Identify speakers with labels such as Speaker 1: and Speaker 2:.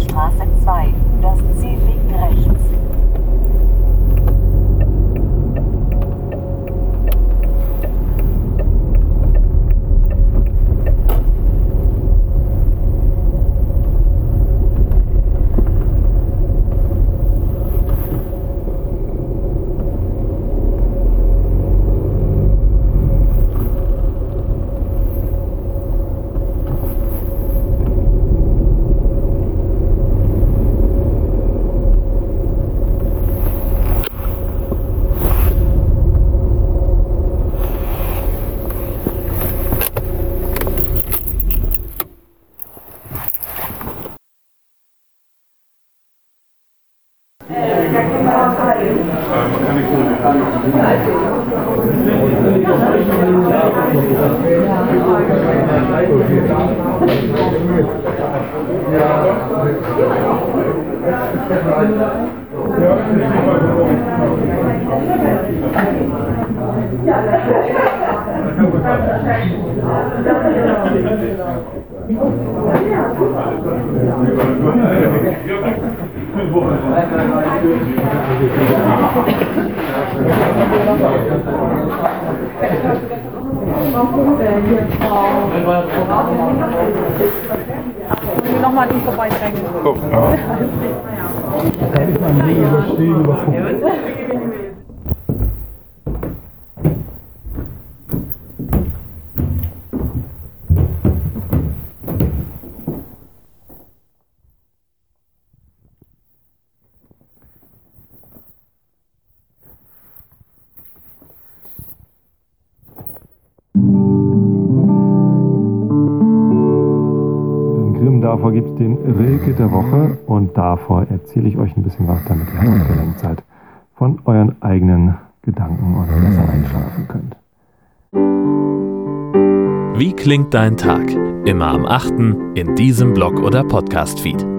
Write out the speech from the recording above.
Speaker 1: Straße 2. Das Ziel liegt man kann nicht ohne. Ja,
Speaker 2: nochmal nicht vorbeidrängen.
Speaker 3: Kann ich mein Ding überstehen, übergucken? Davor gibt es den Rilke der Woche und davor erzähle ich euch ein bisschen was, damit ihr auf der Lenkzeit von euren eigenen Gedanken und besser einschlafen könnt.
Speaker 4: Wie klingt dein Tag? Immer am 8. in diesem Blog oder Podcast-Feed.